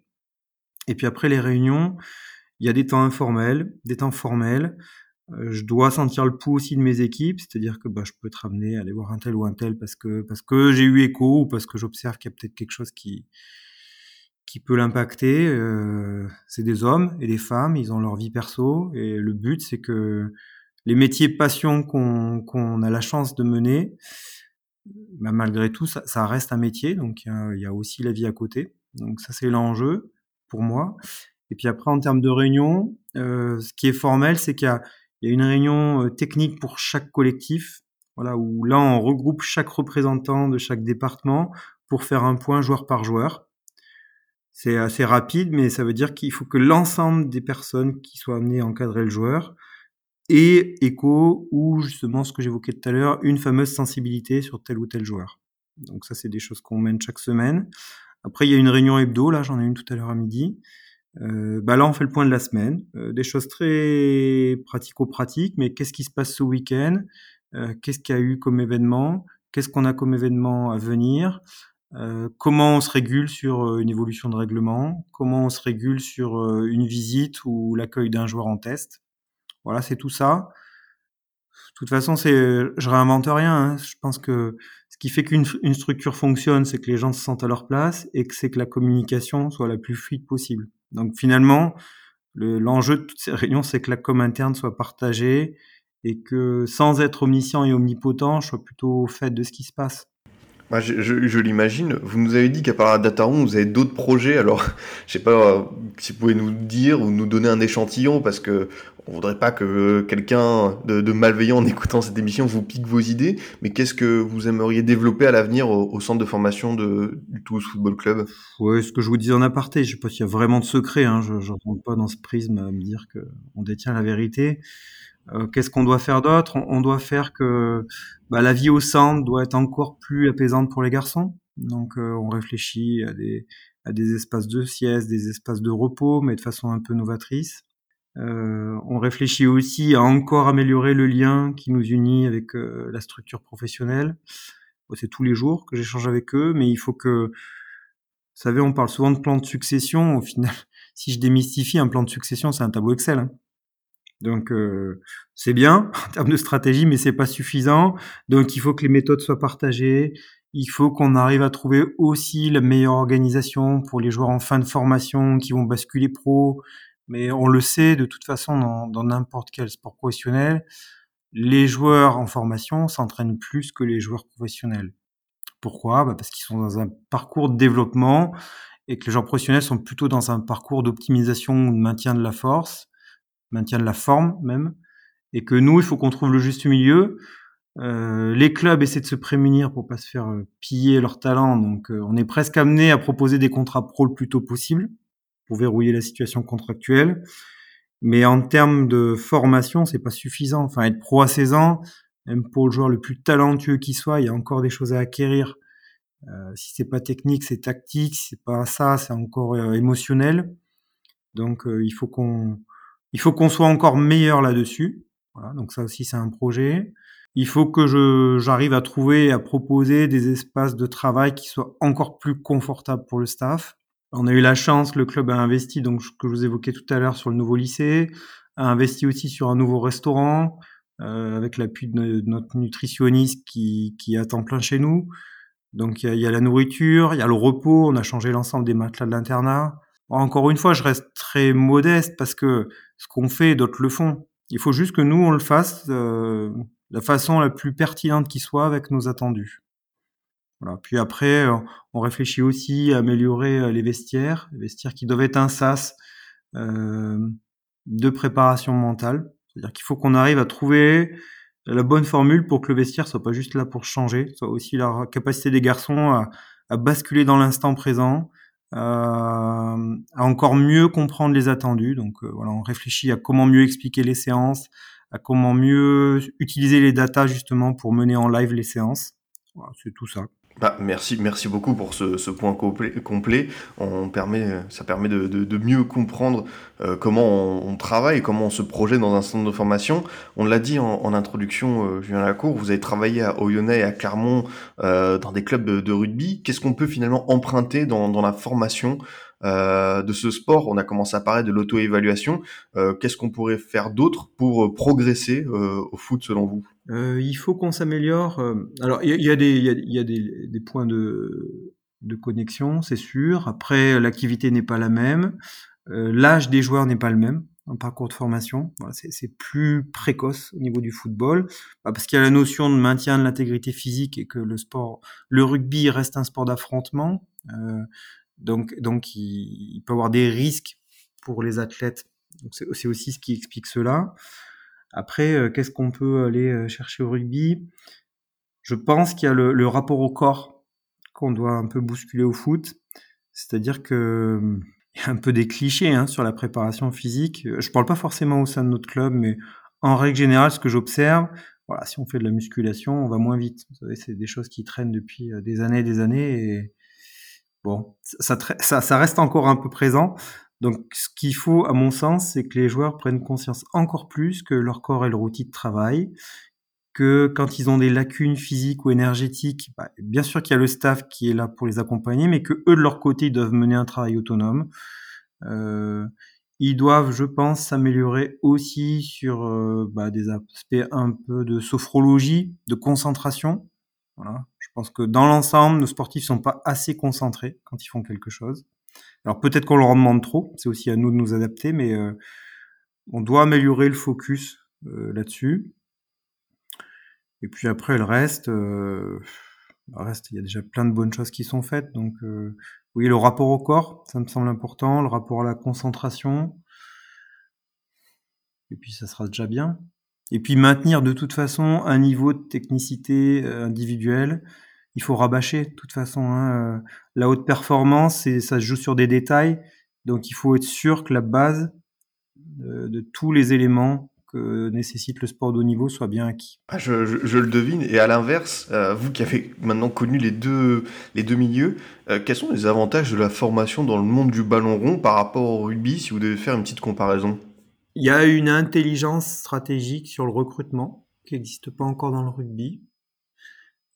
Et puis après les réunions, il y a des temps informels, des temps formels. je dois sentir le pouls aussi de mes équipes, c'est-à-dire que bah, je peux être amené à aller voir un tel ou un tel parce que parce que j'ai eu écho ou parce que j'observe qu'il y a peut-être quelque chose qui qui peut l'impacter. Euh, c'est des hommes et des femmes, ils ont leur vie perso et le but c'est que les métiers passion qu'on a la chance de mener, bah, malgré tout, ça, ça, reste un métier, donc il y, a aussi la vie à côté. Donc ça c'est l'enjeu pour moi. Et puis après en termes de réunion, euh, ce qui est formel, c'est qu'il y, y a, une réunion euh, technique pour chaque collectif, voilà où là on regroupe chaque représentant de chaque département pour faire un point joueur par joueur. C'est assez rapide, mais ça veut dire qu'il faut que l'ensemble des personnes qui soient amenées à encadrer le joueur aient écho ou justement ce que j'évoquais tout à l'heure, une fameuse sensibilité sur tel ou tel joueur. Donc ça, c'est des choses qu'on mène chaque semaine. Après, il y a une réunion hebdo, là j'en ai une tout à l'heure à midi. Euh, bah là, on fait le point de la semaine. Euh, des choses très pratico-pratiques, mais qu'est-ce qui se passe ce week-end? Euh, Qu'est-ce qu'il y a eu comme événement? Qu'est-ce qu'on a comme événement à venir? Euh, comment on se régule sur euh, une évolution de règlement, comment on se régule sur euh, une visite ou l'accueil d'un joueur en test? Voilà, c'est tout ça. De toute façon, c'est, je réinvente rien. Hein. Je pense que ce qui fait qu'une une structure fonctionne, c'est que les gens se sentent à leur place et que c'est que la communication soit la plus fluide possible. Donc finalement, l'enjeu de toutes ces réunions, c'est que la com interne soit partagée et que sans être omniscient et omnipotent, je sois plutôt au fait de ce qui se passe je, l'imagine. Vous nous avez dit qu'à part la Dataroom, vous avez d'autres projets. Alors, je sais pas euh, si vous pouvez nous dire ou nous donner un échantillon, parce que on voudrait pas que quelqu'un de, malveillant en écoutant cette émission vous pique vos idées. Mais qu'est-ce que vous aimeriez développer à l'avenir au, centre de formation de, du Toulouse Football Club? Oui, ce que je vous dis en aparté. Je sais pas s'il y a vraiment de secret. Hein. Je ne rentre pas dans ce prisme à me dire qu'on détient la vérité. Euh, qu'est-ce qu'on doit faire d'autre? On, doit faire que bah, la vie au centre doit être encore plus apaisante pour les garçons. Donc euh, on réfléchit à des, à des espaces de sieste, des espaces de repos, mais de façon un peu novatrice. Euh, on réfléchit aussi à encore améliorer le lien qui nous unit avec la structure professionnelle. c'est tous les jours que j'échange avec eux, mais il faut que, vous savez, on parle souvent de plan de succession. Au final, si je démystifie un plan de succession, c'est un tableau Excel. Hein. Donc euh, c'est bien en termes de stratégie, mais c'est pas suffisant. Donc il faut que les méthodes soient partagées. Il faut qu'on arrive à trouver aussi la meilleure organisation pour les joueurs en fin de formation qui vont basculer pro. Mais on le sait de toute façon dans n'importe quel sport professionnel, les joueurs en formation s'entraînent plus que les joueurs professionnels. Pourquoi? Bah Parce qu'ils sont dans un parcours de développement et que les joueurs professionnels sont plutôt dans un parcours d'optimisation ou de maintien de la force maintien de la forme même, et que nous, il faut qu'on trouve le juste milieu. Euh, les clubs essaient de se prémunir pour pas se faire euh, piller leur talent, donc euh, on est presque amené à proposer des contrats pro le plus tôt possible pour verrouiller la situation contractuelle. Mais en termes de formation, c'est pas suffisant. Enfin, être pro à 16 ans, même pour le joueur le plus talentueux qui soit, il y a encore des choses à acquérir. Euh, si c'est pas technique, c'est tactique. Si c'est pas ça, c'est encore euh, émotionnel. Donc, euh, il faut qu'on, il faut qu'on soit encore meilleur là-dessus. Voilà, donc ça aussi, c'est un projet. Il faut que je, j'arrive à trouver et à proposer des espaces de travail qui soient encore plus confortables pour le staff. On a eu la chance, le club a investi, donc que je vous évoquais tout à l'heure sur le nouveau lycée, a investi aussi sur un nouveau restaurant, euh, avec l'appui de, notre nutritionniste qui, qui attend plein chez nous. Donc il y, a, la nourriture, il y a le repos, on a changé l'ensemble des matelas de l'internat. Encore une fois, je reste très modeste parce que ce qu'on fait, d'autres le font. Il faut juste que nous, on le fasse euh, de la façon la plus pertinente qui soit avec nos attendus. Voilà. Puis après, on réfléchit aussi à améliorer euh, les vestiaires, les vestiaires qui doivent être un sas euh, de préparation mentale. C'est-à-dire qu'il faut qu'on arrive à trouver la bonne formule pour que le vestiaire soit pas juste là pour changer, soit aussi la capacité des garçons à, basculer dans l'instant présent, euh, à encore mieux comprendre les attendus. Donc euh, voilà, on réfléchit à comment mieux expliquer les séances, à comment mieux utiliser les datas justement pour mener en live les séances. Voilà, c'est tout ça. Bah, merci, merci beaucoup pour ce, ce point complet. On permet, ça permet de, de, de mieux comprendre euh, comment on, on, travaille, comment on se projette dans un centre de formation. On l'a dit en, en introduction, euh, Julien Lacour, vous avez travaillé à Oyonnax et à Clermont euh, dans des clubs de, de rugby. Qu'est-ce qu'on peut finalement emprunter dans, dans la formation euh, de ce sport? On a commencé à parler de l'auto-évaluation. Euh, Qu'est-ce qu'on pourrait faire d'autre pour euh, progresser au foot selon vous? Euh, il faut qu'on s'améliore. Euh, alors, il y, a, des, y a, y a des, des, points de, de connexion, c'est sûr. Après, l'activité n'est pas la même. Euh, L'âge des joueurs n'est pas le même en parcours de formation. Voilà, c'est plus précoce au niveau du football, bah, parce qu'il y a la notion de maintien de l'intégrité physique et que le sport, le rugby reste un sport d'affrontement. Euh, donc, donc il, il, peut avoir des risques pour les athlètes. C'est aussi ce qui explique cela. Après, euh, qu'est-ce qu'on peut aller euh, chercher au rugby? Je pense qu'il y a le, rapport au corps qu'on doit un peu bousculer au foot. C'est-à-dire que il y a un peu des clichés hein, sur la préparation physique. Je parle pas forcément au sein de notre club, mais en règle générale, ce que j'observe, voilà, si on fait de la musculation, on va moins vite. Vous savez, c'est des choses qui traînent depuis euh, des années et des années. Et bon, ça reste encore un peu présent. Donc, ce qu'il faut, à mon sens, c'est que les joueurs prennent conscience encore plus que leur corps est leur outil de travail, que quand ils ont des lacunes physiques ou énergétiques, bah, bien sûr qu'il y a le staff qui est là pour les accompagner, mais que eux de leur côté doivent mener un travail autonome. Euh, ils doivent, je pense, s'améliorer aussi sur euh, bah, des aspects un peu de sophrologie, de concentration. Je pense que dans l'ensemble, nos sportifs sont pas assez concentrés quand ils font quelque chose. Alors peut-être qu'on leur en demande trop, c'est aussi à nous de nous adapter, mais euh, on doit améliorer le focus euh, là-dessus. Et puis après, le reste, euh, le reste, il y a déjà plein de bonnes choses qui sont faites. Donc euh, oui, le rapport au corps, ça me semble important, le rapport à la concentration. Et puis ça sera déjà bien. Et puis maintenir de toute façon un niveau de technicité euh, individuelle il faut rabâcher de toute façon. Hein. Euh, la haute performance, et ça se joue sur des détails, donc il faut être sûr que la base de, de tous les éléments que nécessite le sport de haut niveau soit bien acquis. Ah, je, je, je, le devine. Et à l'inverse, euh, vous qui avez maintenant connu les deux, les deux milieux, euh, quels sont les avantages de la formation dans le monde du ballon rond par rapport au rugby, si vous devez faire une petite comparaison? Il y a une intelligence stratégique sur le recrutement qui n'existe pas encore dans le rugby.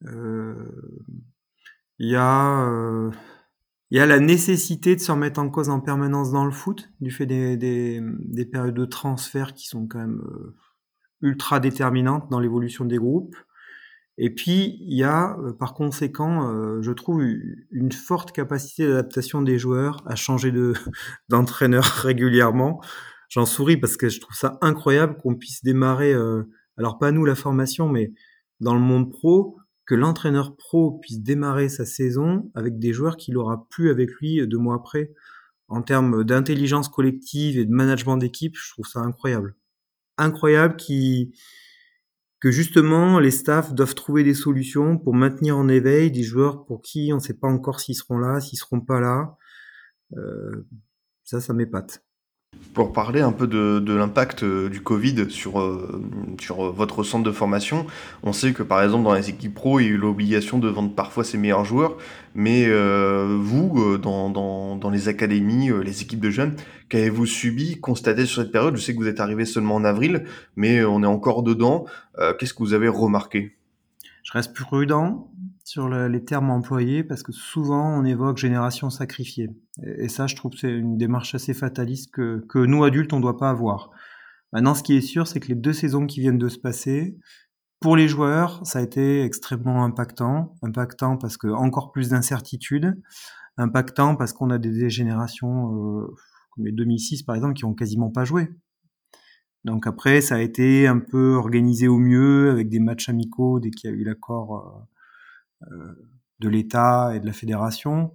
Euh, il y a euh, il y a la nécessité de se remettre en cause en permanence dans le foot, du fait des, des, des périodes de transfert qui sont quand même euh, ultra déterminantes dans l'évolution des groupes. Et puis, il y a, euh, par conséquent, euh, je trouve, une forte capacité d'adaptation des joueurs à changer de, d'entraîneur régulièrement. J'en souris parce que je trouve ça incroyable qu'on puisse démarrer, euh, alors pas nous la formation, mais dans le monde pro, que l'entraîneur pro puisse démarrer sa saison avec des joueurs qu'il aura plus avec lui deux mois après. En termes d'intelligence collective et de management d'équipe, je trouve ça incroyable. Incroyable qui, que justement les staffs doivent trouver des solutions pour maintenir en éveil des joueurs pour qui on ne sait pas encore s'ils seront là, s'ils seront pas là. Euh, ça, ça m'épate. Pour parler un peu de, de l'impact euh, du Covid sur, euh, sur votre centre de formation, on sait que par exemple dans les équipes pro, il y a eu l'obligation de vendre parfois ses meilleurs joueurs, mais euh, vous, euh, dans, dans, dans les académies, euh, les équipes de jeunes, qu'avez-vous subi, constaté sur cette période? Je sais que vous êtes arrivé seulement en avril, mais on est encore dedans. Euh, Qu'est-ce que vous avez remarqué? Je reste prudent sur le- les termes employés parce que souvent on évoque génération sacrifiée. Et, ça, je trouve que c'est une démarche assez fataliste que, que nous adultes on doit pas avoir. Maintenant, ce qui est sûr, c'est que les deux saisons qui viennent de se passer, pour les joueurs, ça a été extrêmement impactant. Impactant parce que encore plus d'incertitudes. Impactant parce qu'on a des, générations euh, comme les 2006 par exemple qui ont quasiment pas joué. Donc après, ça a été un peu organisé au mieux avec des matchs amicaux dès qu'il y a eu l'accord euh, de l'État et de la fédération.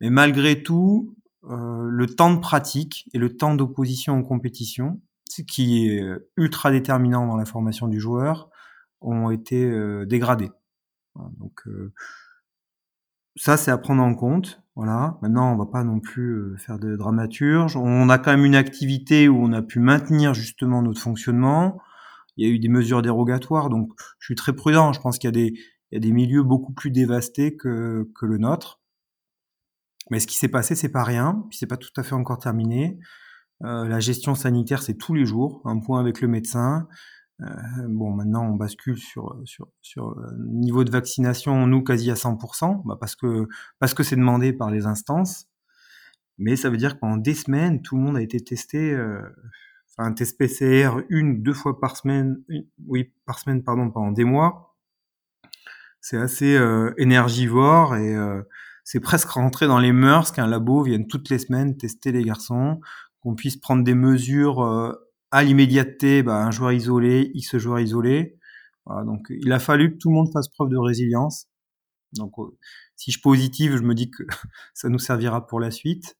Mais malgré tout, euh, le temps de pratique et le temps d'opposition en compétition, ce qui est euh, ultra déterminant dans la formation du joueur, ont été euh, dégradés. Donc euh, ça, c'est à prendre en compte. Voilà. Maintenant, on va pas non plus euh, faire de dramaturge. On a quand même une activité où on a pu maintenir justement notre fonctionnement. Il y a eu des mesures dérogatoires, donc je suis très prudent. Je pense qu'il y a des, il y a des milieux beaucoup plus dévastés que, le nôtre. Mais ce qui s'est passé, c'est pas rien, puis c'est pas tout à fait encore terminé. Euh, la gestion sanitaire, c'est tous les jours, un point avec le médecin. Euh, bon, maintenant, on bascule sur sur sur euh, niveau de vaccination, nous quasi à 100%, bah parce que parce que c'est demandé par les instances. Mais ça veut dire que pendant des semaines, tout le monde a été testé. Enfin, un test PCR une, deux fois par semaine, oui, par semaine, pardon, pendant des mois. C'est assez euh, énergivore et euh, c'est presque rentré dans les mœurs qu'un labo vienne toutes les semaines tester les garçons, qu'on puisse prendre des mesures euh, à l'immédiateté, bah, un joueur isolé, X joueur isolé. Donc il a fallu que tout le monde fasse preuve de résilience. Donc si je positive, je me dis que ça nous servira pour la suite.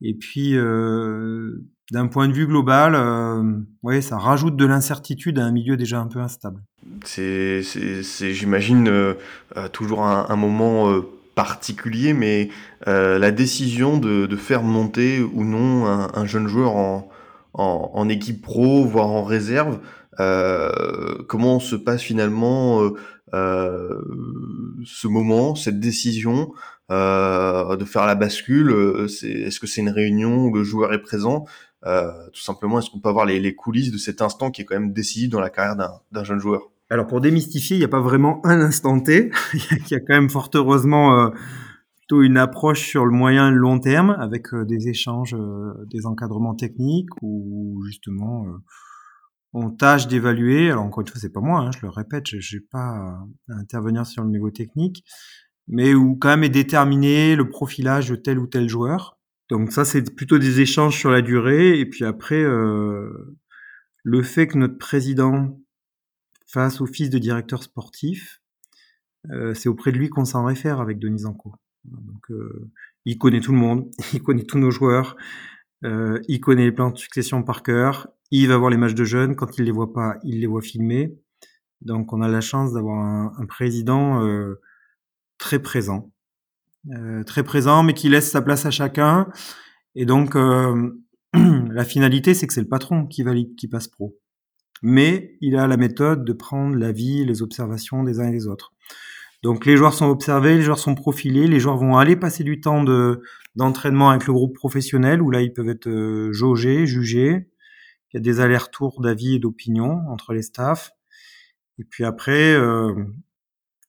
Et puis d'un point de vue global, euh, ça rajoute de l'incertitude à un milieu déjà un peu instable. C'est, j'imagine, euh, euh, toujours un, un moment euh, particulier, mais euh, la décision de, de faire monter ou non un, un jeune joueur en, en, en équipe pro, voire en réserve, euh, comment se passe finalement euh, ce moment, cette décision de faire la bascule Est-ce que c'est une réunion où le joueur est présent Tout simplement, est-ce qu'on peut avoir les, les coulisses de cet instant qui est quand même décisif dans la carrière d'un, d'un jeune joueur? Alors pour démystifier, il n'y a pas vraiment un instant T. il y a quand même fort heureusement euh, plutôt une approche sur le moyen et le long terme avec euh, des échanges, euh, des encadrements techniques où justement euh, on tâche d'évaluer. Alors encore une fois, c'est pas moi, hein, je le répète, je n'ai pas à intervenir sur le niveau technique, mais où quand même est déterminé le profilage de tel ou tel joueur. Donc ça, c'est plutôt des échanges sur la durée. Et puis après, euh, le fait que notre président au fils de directeur sportif, euh, c'est auprès de lui qu'on s'en réfère avec Denis Anco. Donc, euh, il connaît tout le monde, il connaît tous nos joueurs, euh, il connaît les plans de succession par cœur, il va voir les matchs de jeunes, quand il les voit pas, il les voit filmés. Donc, on a la chance d'avoir un, un président euh, très présent, très présent, mais qui laisse sa place à chacun. Et donc, euh, la finalité, c'est que c'est le patron qui valide, qui passe pro mais il a la méthode de prendre l'avis, les observations des uns et des autres. Donc les joueurs sont observés, les joueurs sont profilés, les joueurs vont aller passer du temps de d'entraînement avec le groupe professionnel où là ils peuvent être euh, jaugés, jugés. Il y a des allers-retours d'avis et d'opinion entre les staffs. Et puis après, euh,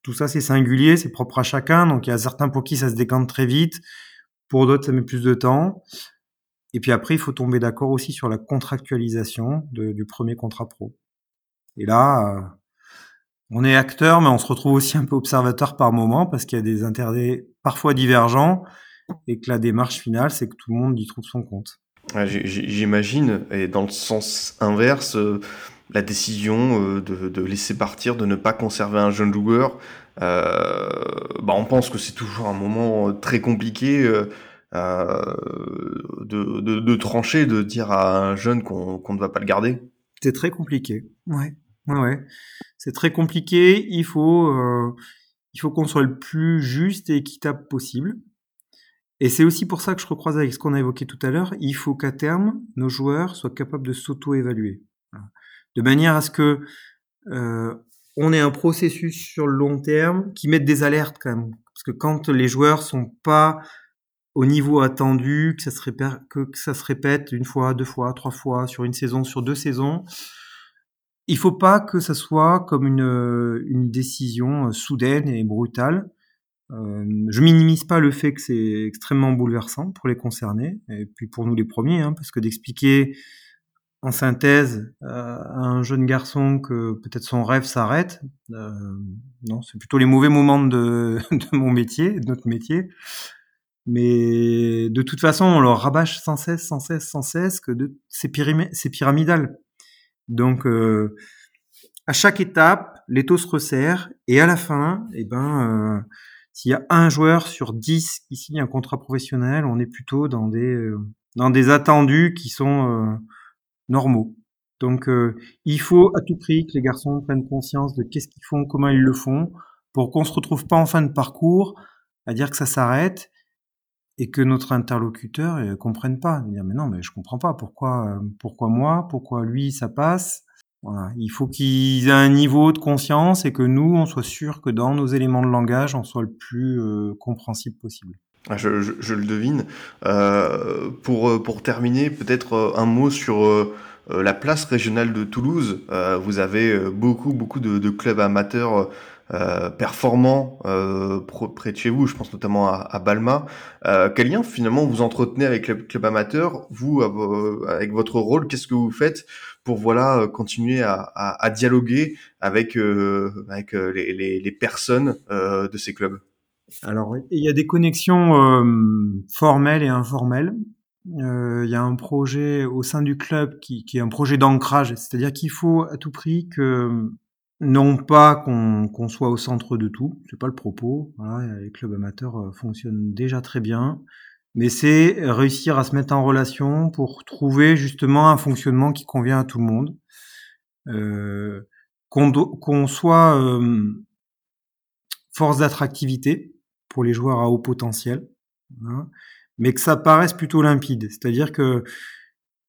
tout ça c'est singulier, c'est propre à chacun. Donc il y a certains pour qui ça se décante très vite, pour d'autres ça met plus de temps. Et puis après, il faut tomber d'accord aussi sur la contractualisation du premier contrat pro. Et là, euh, on est acteur, mais on se retrouve aussi un peu observateur par moment parce qu'il y a des intérêts parfois divergents et que la démarche finale, c'est que tout le monde y trouve son compte. J'imagine, et dans le sens inverse, euh, la décision euh, de, de, laisser partir, de ne pas conserver un jeune joueur, euh, bah on pense que c'est toujours un moment très compliqué euh, de, de, de, trancher, de dire à un jeune qu'on qu ne va pas le garder. C'est très compliqué. Ouais, ouais, ouais. C'est très compliqué. Il faut, euh, il faut qu'on soit le plus juste et équitable possible. Et c'est aussi pour ça que je recroise avec ce qu'on a évoqué tout à l'heure. Il faut qu'à terme, nos joueurs soient capables de s'auto-évaluer. De manière à ce que euh, on ait un processus sur le long terme qui mette des alertes quand même. Parce que quand les joueurs sont pas au niveau attendu, que ça se répète, que, ça se répète une fois, deux fois, trois fois sur une saison, sur deux saisons, il faut pas que ça soit comme une, une décision euh, soudaine et brutale. Euh, je minimise pas le fait que c'est extrêmement bouleversant pour les concernés et puis pour nous les premiers, hein, parce que d'expliquer en synthèse euh, un jeune garçon que peut-être son rêve s'arrête, euh, non, c'est plutôt les mauvais moments de, de mon métier, de notre métier. Mais de toute façon, on leur rabâche sans cesse, sans cesse, sans cesse que c'est, pyramidal. Donc, euh, à chaque étape, les taux se resserrent et à la fin, eh ben, euh, s'il y a un joueur sur dix qui signe un contrat professionnel, on est plutôt dans des euh, dans des attendus qui sont normaux. Donc, il faut à tout prix que les garçons prennent conscience de qu'est-ce qu'ils font, comment ils le font, pour qu'on se retrouve pas en fin de parcours à dire que ça s'arrête et que notre interlocuteur ne euh, comprenne pas. Dire mais non, mais je comprends pas pourquoi, euh, pourquoi moi, pourquoi lui ça passe? Voilà. Il faut qu'ils aient un niveau de conscience et que nous, on soit sûr que dans nos éléments de langage, on soit le plus euh, compréhensible possible. Ah, je, je, je, le devine. Euh, pour, pour terminer, peut-être un mot sur la place régionale de Toulouse. vous avez beaucoup, beaucoup de, de clubs amateurs euh, performant euh, près de chez vous, je pense notamment à, à Balma. Euh, quel lien finalement vous entretenez avec le club amateur Vous, avec votre rôle, qu'est-ce que vous faites pour voilà continuer à, à, à dialoguer avec avec les, les, les personnes de ces clubs? Alors, il y a des connexions formelles et informelles. Il y a un projet au sein du club qui, est un projet d'ancrage, c'est-à-dire qu'il faut à tout prix que non pas qu'on soit au centre de tout, c'est pas le propos. Les clubs amateurs euh, fonctionnent déjà très bien, mais c'est réussir à se mettre en relation pour trouver justement un fonctionnement qui convient à tout le monde. Euh, qu'on soit euh, force d'attractivité pour les joueurs à haut potentiel, hein, mais que ça paraisse plutôt limpide. C'est-à-dire que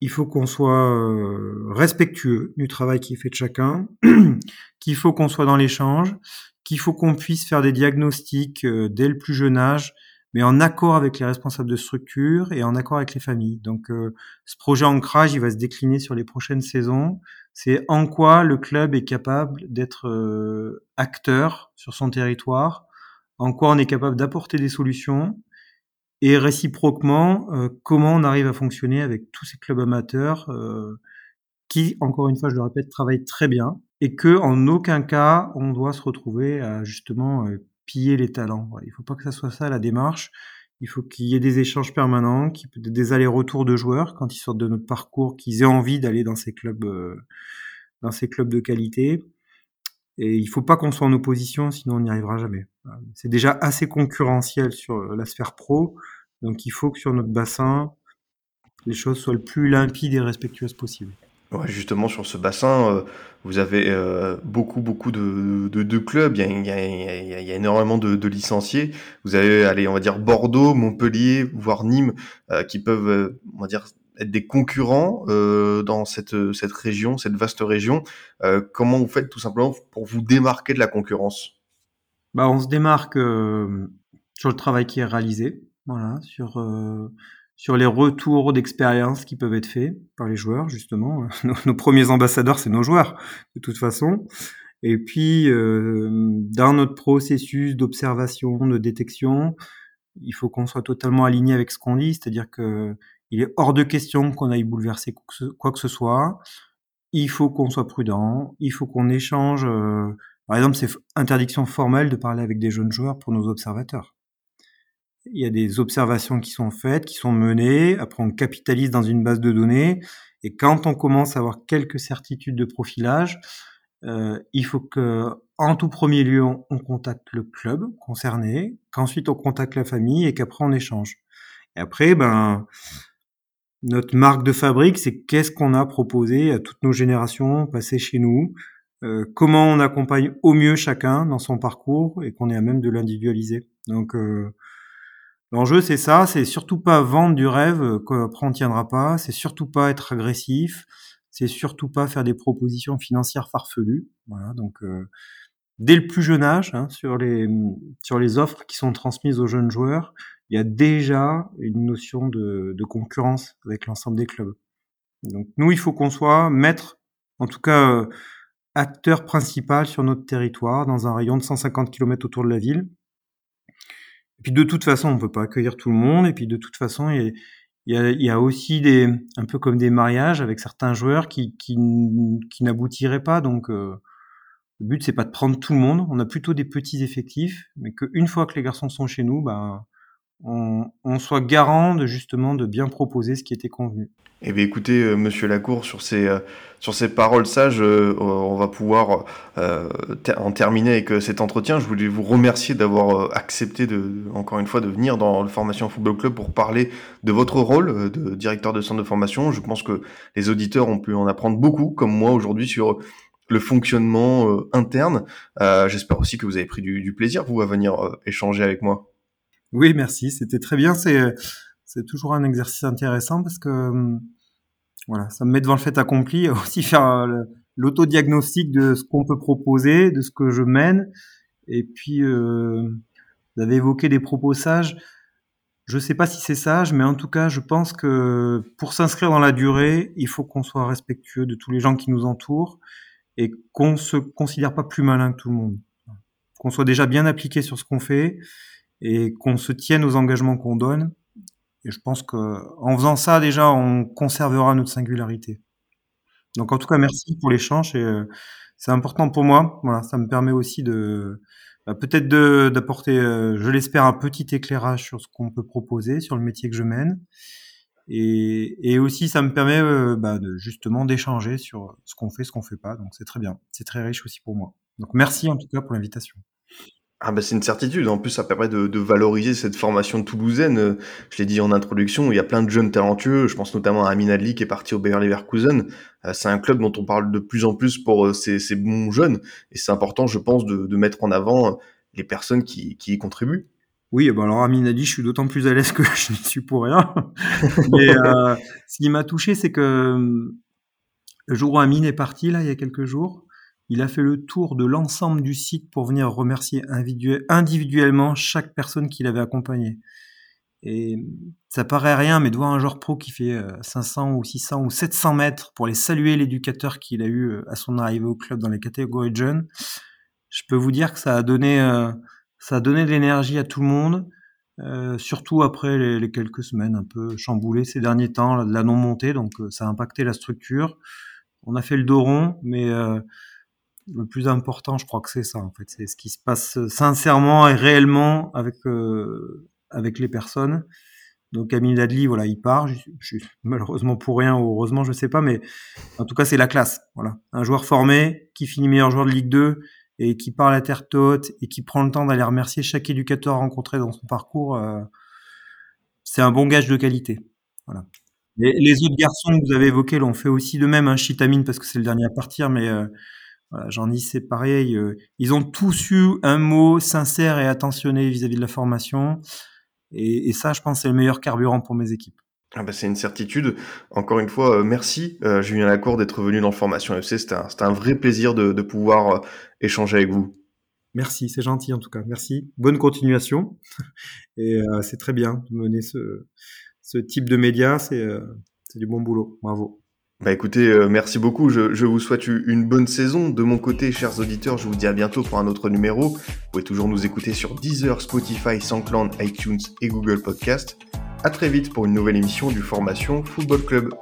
il faut qu'on soit euh, respectueux du travail qui est fait de chacun, qu'il faut qu'on soit dans l'échange, qu'il faut qu'on puisse faire des diagnostics euh, dès le plus jeune âge, mais en accord avec les responsables de structure et en accord avec les familles. Donc euh, ce projet ancrage, il va se décliner sur les prochaines saisons. C'est en quoi le club est capable d'être acteur sur son territoire, en quoi on est capable d'apporter des solutions, et réciproquement, euh, comment on arrive à fonctionner avec tous ces clubs amateurs euh, qui, encore une fois, je le répète, travaillent très bien et que en aucun cas on doit se retrouver à justement euh, piller les talents. Il ne faut pas que ça soit ça la démarche. Il faut qu'il y ait des échanges permanents, qu'il y ait des allers-retours de joueurs quand ils sortent de notre parcours, qu'ils aient envie d'aller dans ces clubs, dans ces clubs de qualité. Et il faut pas qu'on soit en opposition, sinon on n'y arrivera jamais. C'est déjà assez concurrentiel sur la sphère pro, donc il faut que sur notre bassin, les choses soient le plus limpides et respectueuses possible. Justement, sur ce bassin, euh, vous avez euh, beaucoup, beaucoup de, clubs. Il y, a, énormément de, licenciés. Vous avez, allez, on va dire Bordeaux, Montpellier, voire Nîmes, euh, qui peuvent, on va dire, des concurrents dans cette, cette région, cette vaste région. comment vous faites tout simplement pour vous démarquer de la concurrence? Bah, on se démarque sur le travail qui est réalisé. Voilà, sur euh, sur les retours d'expérience qui peuvent être faits par les joueurs, justement. Nos, premiers ambassadeurs, c'est nos joueurs, de toute façon. Et puis, euh, dans notre processus d'observation, de détection, il faut qu'on soit totalement aligné avec ce qu'on dit, c'est-à-dire que il est hors de question qu'on aille bouleverser quoi que ce soit. Il faut qu'on soit prudent, il faut qu'on échange. Euh, par exemple, c'est interdiction formelle de parler avec des jeunes joueurs pour nos observateurs il y a des observations qui sont faites, qui sont menées, après on capitalise dans une base de données, et quand on commence à avoir quelques certitudes de profilage, euh, il faut que, en tout premier lieu, on, contacte le club concerné, qu'ensuite on contacte la famille et qu'après on échange. Et après, ben, notre marque de fabrique, c'est qu'est-ce qu'on a proposé à toutes nos générations passées chez nous, euh, comment on accompagne au mieux chacun dans son parcours et qu'on est à même de l'individualiser. Donc, euh, L'enjeu, c'est ça, c'est surtout pas vendre du rêve qu'après on tiendra pas, c'est surtout pas être agressif, c'est surtout pas faire des propositions financières farfelues. Voilà, donc dès le plus jeune âge, hein, sur les sur les offres qui sont transmises aux jeunes joueurs, il y a déjà une notion de, concurrence avec l'ensemble des clubs. Donc nous, il faut qu'on soit maître, en tout cas acteur principal sur notre territoire, dans un rayon de 150 km autour de la ville. Et puis de toute façon, on peut pas accueillir tout le monde. Et puis de toute façon, il y a, aussi des, un peu comme des mariages avec certains joueurs qui, n'aboutiraient pas. Donc euh, le but c'est pas de prendre tout le monde. On a plutôt des petits effectifs, mais qu'une fois que les garçons sont chez nous, ben on, on, soit garant de justement de bien proposer ce qui était convenu. Eh bien, écoutez, euh, Monsieur Lacour, sur ces, euh, sur ces paroles sages, euh, on va pouvoir en terminer avec cet entretien. Je voulais vous remercier d'avoir accepté, de, encore une fois, de venir dans le Formation Football Club pour parler de votre rôle de directeur de centre de formation. Je pense que les auditeurs ont pu en apprendre beaucoup, comme moi aujourd'hui, sur le fonctionnement interne. J'espère aussi que vous avez pris du, du plaisir, vous, à venir échanger avec moi. Oui, merci. C'était très bien. C'est c'est toujours un exercice intéressant parce que hum, voilà, ça me met devant le fait accompli, aussi faire euh, l'autodiagnostic de ce qu'on peut proposer, de ce que je mène. Et puis, euh, vous avez évoqué des propos sages. Je ne sais pas si c'est sage, mais en tout cas, je pense que pour s'inscrire dans la durée, il faut qu'on soit respectueux de tous les gens qui nous entourent et qu'on se considère pas plus malin que tout le monde. Qu'on soit déjà bien appliqué sur ce qu'on fait et qu'on se tienne aux engagements qu'on donne. Et je pense que en faisant ça, déjà, on conservera notre singularité. Donc, en tout cas, merci pour l'échange. Euh, c'est important pour moi. Voilà, ça me permet aussi de bah, peut-être d'apporter, euh, je l'espère, un petit éclairage sur ce qu'on peut proposer, sur le métier que je mène. Et, aussi, ça me permet euh, bah, justement d'échanger sur ce qu'on fait, ce qu'on fait pas. Donc, c'est très bien. C'est très riche aussi pour moi. Donc, merci en tout cas pour l'invitation. Ah bah c'est une certitude. En plus, ça permet de, de valoriser cette formation toulousaine. Je l'ai dit en introduction, il y a plein de jeunes talentueux. Je pense notamment à Amin Adli qui est parti au Bayer Leverkusen. Euh, c'est un club dont on parle de plus en plus pour euh, ces, ces bons jeunes. Et c'est important, je pense, de, de, mettre en avant les personnes qui, qui y contribuent. Oui, bah alors Amin Adli, je suis d'autant plus à l'aise que je n'y suis pour rien. Mais euh, ce qui m'a touché, c'est que le jour où Amin est parti, là, il y a quelques jours, il a fait le tour de l'ensemble du site pour venir remercier individuellement chaque personne qu'il avait accompagné. Et ça paraît rien, mais de voir un joueur pro qui fait 500 euh, ou 600 ou 700 mètres pour aller saluer l'éducateur qu'il a eu euh, à son arrivée au club dans les catégories jeunes, je peux vous dire que ça a donné, euh, ça a donné de l'énergie à tout le monde, surtout après les, quelques semaines un peu chamboulées ces derniers temps, de la non-montée, donc ça a impacté la structure. On a fait le dos rond, mais le plus important, je crois que c'est ça en fait, c'est ce qui se passe sincèrement et réellement avec euh, avec les personnes. Donc Camille Dadley, voilà, il part. Malheureusement pour rien ou heureusement, je sais pas, mais en tout cas c'est la classe. Voilà, un joueur formé qui finit meilleur joueur de Ligue 2 et qui parle à terre haute et qui prend le temps d'aller remercier chaque éducateur rencontré dans son parcours. Euh, c'est un bon gage de qualité. Voilà. Les, autres garçons que vous avez évoqués l'ont fait aussi de même, hein, Chitamine parce que c'est le dernier à partir, mais euh, voilà, J'en dis c'est pareil. Euh, ils ont tous eu un mot sincère et attentionné vis-à-vis de la formation. Et, et, ça, je pense, c'est le meilleur carburant pour mes équipes. Ah bah c'est une certitude. Encore une fois, euh, merci euh, Julien Lacour d'être venu dans Formation FC. C'était un, un, vrai plaisir de, de pouvoir euh, échanger avec vous. Merci, c'est gentil en tout cas. Merci. Bonne continuation. Et c'est très bien de mener ce, ce type de médias. C'est du bon boulot. Bravo. Bah écoutez, euh, merci beaucoup. Je, vous souhaite une bonne saison. De mon côté, chers auditeurs, je vous dis à bientôt pour un autre numéro. Vous pouvez toujours nous écouter sur Deezer, Spotify, SoundCloud, iTunes et Google Podcast. À très vite pour une nouvelle émission du Formation Football Club.